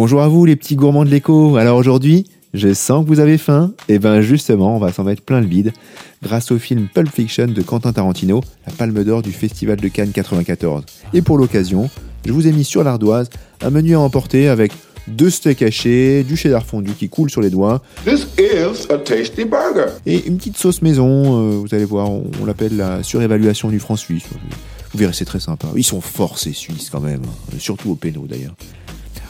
Bonjour à vous les petits gourmands de l'écho. Alors aujourd'hui, je sens que vous avez faim. Et ben justement, on va s'en mettre plein le bide grâce au film Pulp Fiction de Quentin Tarantino, la palme d'or du Festival de Cannes 94. Et pour l'occasion, je vous ai mis sur l'ardoise un menu à emporter avec deux steaks hachés, du cheddar fondu qui coule sur les doigts. This is a tasty burger. Et une petite sauce maison, euh, vous allez voir, on, on l'appelle la surévaluation du franc suisse. Vous verrez, c'est très sympa. Ils sont forts ces Suisses quand même, hein. surtout au péno d'ailleurs.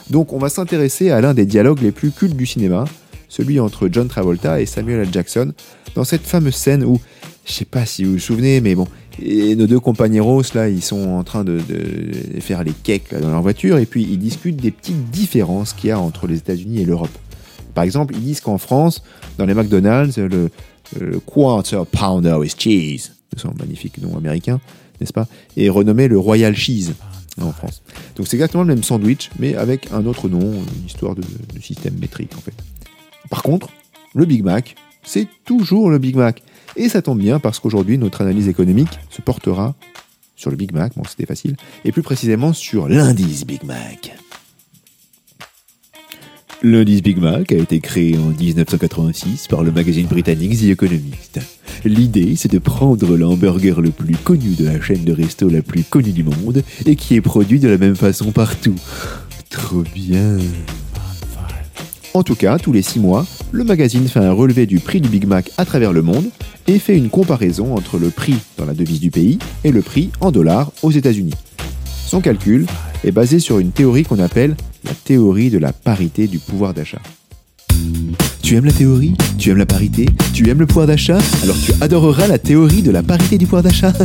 Donc on va s'intéresser à l'un des dialogues les plus cultes du cinéma, celui entre John Travolta et Samuel L. Jackson, dans cette fameuse scène où, je sais pas si vous vous souvenez, mais bon, et nos deux compagnons là, ils sont en train de, de faire les cakes dans leur voiture, et puis ils discutent des petites différences qu'il y a entre les États-Unis et l'Europe. Par exemple, ils disent qu'en France, dans les McDonald's, le, le Quarter Pounder with Cheese, c'est un magnifique nom américain, n'est-ce pas, est renommé le Royal Cheese en France. Donc c'est exactement le même sandwich, mais avec un autre nom, une histoire de, système métrique en fait. Par contre, le Big Mac, c'est toujours le Big Mac. Et ça tombe bien parce qu'aujourd'hui, notre analyse économique se portera sur le Big Mac, bon c'était facile, et plus précisément sur l'indice Big Mac. L'indice Big Mac a été créé en 1986 par le magazine britannique The Economist. L'idée, c'est de prendre le hamburger le plus connu de la chaîne de resto la plus connue du monde et qui est produit de la même façon partout. Trop bien. En tout cas, tous les 6 mois, le magazine fait un relevé du prix du Big Mac à travers le monde et fait une comparaison entre le prix dans la devise du pays et le prix en dollars aux États-Unis. Son calcul est basé sur une théorie qu'on appelle la théorie de la parité du pouvoir d'achat. Tu aimes la théorie? Tu aimes la parité? Tu aimes le pouvoir d'achat? Alors tu adoreras la théorie de la parité du pouvoir d'achat.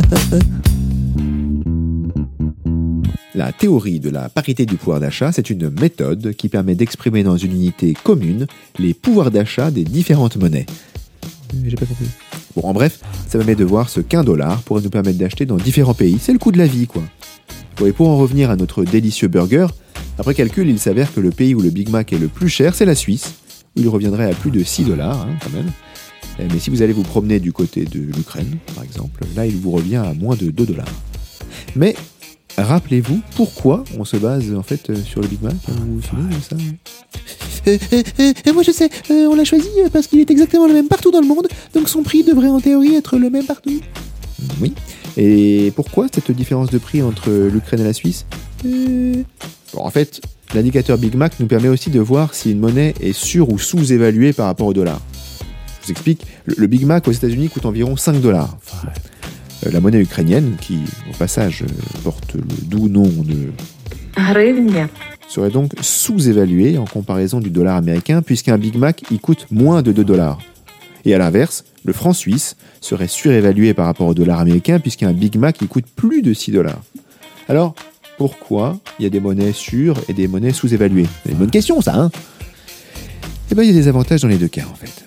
La théorie de la parité du pouvoir d'achat, c'est une méthode qui permet d'exprimer dans une unité commune les pouvoirs d'achat des différentes monnaies. J'ai pas compris. Bon, en bref, ça permet de voir ce qu'un dollar pourrait nous permettre d'acheter dans différents pays. C'est le coût de la vie, quoi. Bon, et pour en revenir à notre délicieux burger, après calcul, il s'avère que le pays où le Big Mac est le plus cher, c'est la Suisse, il reviendrait à plus de 6 dollars, hein, quand même. Euh, Mais si vous allez vous promener du côté de l'Ukraine, par exemple, là, il vous revient à moins de 2 dollars. Mais rappelez-vous pourquoi on se base en fait euh, sur le Big Mac Vous vous souvenez de ça Euh, moi je sais, on l'a choisi parce qu'il est exactement le même partout dans le monde, donc son prix devrait en théorie être le même partout. Oui. Et pourquoi cette différence de prix entre l'Ukraine et la Suisse? Bon, en fait, L'indicateur Big Mac nous permet aussi de voir si une monnaie est sur ou sous-évaluée par rapport au dollar. Je vous explique, le Big Mac aux États-Unis coûte environ 5 dollars. Euh, la monnaie ukrainienne, qui au passage euh, porte le doux nom de serait donc sous évaluée en comparaison du dollar américain puisqu'un Big Mac y coûte moins de 2 dollars. Et à l'inverse, le franc suisse serait surévalué par rapport au dollar américain puisqu'un Big Mac y coûte plus de 6 dollars. Alors, pourquoi il y a des monnaies sur et des monnaies sous-évaluées C'est une bonne question ça, hein Eh bien, il y a des avantages dans les deux cas en fait.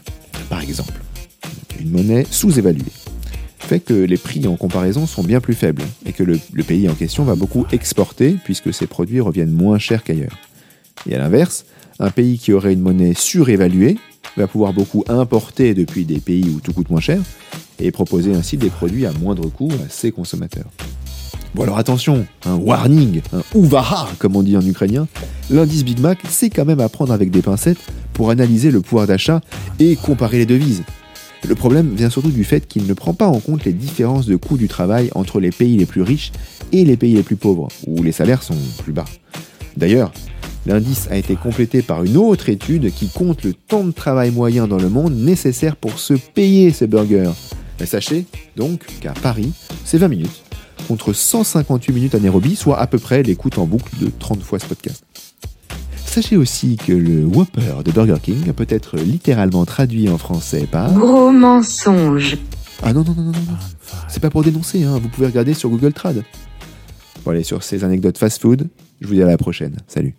Par exemple, une monnaie sous-évaluée fait que les prix en comparaison sont bien plus faibles et que le pays en question va beaucoup exporter puisque ses produits reviennent moins chers qu'ailleurs. Et à l'inverse, un pays qui aurait une monnaie surévaluée va pouvoir beaucoup importer depuis des pays où tout coûte moins cher et proposer ainsi des produits à moindre coût à ses consommateurs. Bon alors attention, un warning, un ouvaha comme on dit en ukrainien, l'indice Big Mac c'est quand même à prendre avec des pincettes pour analyser le pouvoir d'achat et comparer les devises. Le problème vient surtout du fait qu'il ne prend pas en compte les différences de coût du travail entre les pays les plus riches et les pays les plus pauvres, où les salaires sont plus bas. D'ailleurs, l'indice a été complété par une autre étude qui compte le temps de travail moyen dans le monde nécessaire pour se payer ces burgers. Mais sachez donc qu'à Paris, c'est 20 minutes, contre 158 minutes à Nairobi, soit à peu près l'écoute en boucle de 30 fois ce podcast. Sachez aussi que le Whopper de Burger King peut être littéralement traduit en français par... Gros mensonge. Ah non, non, non, non, non. C'est pas pour dénoncer, hein. vous pouvez regarder sur Google Trad. Bon allez, sur ces anecdotes fast-food, je vous dis à la prochaine. Salut.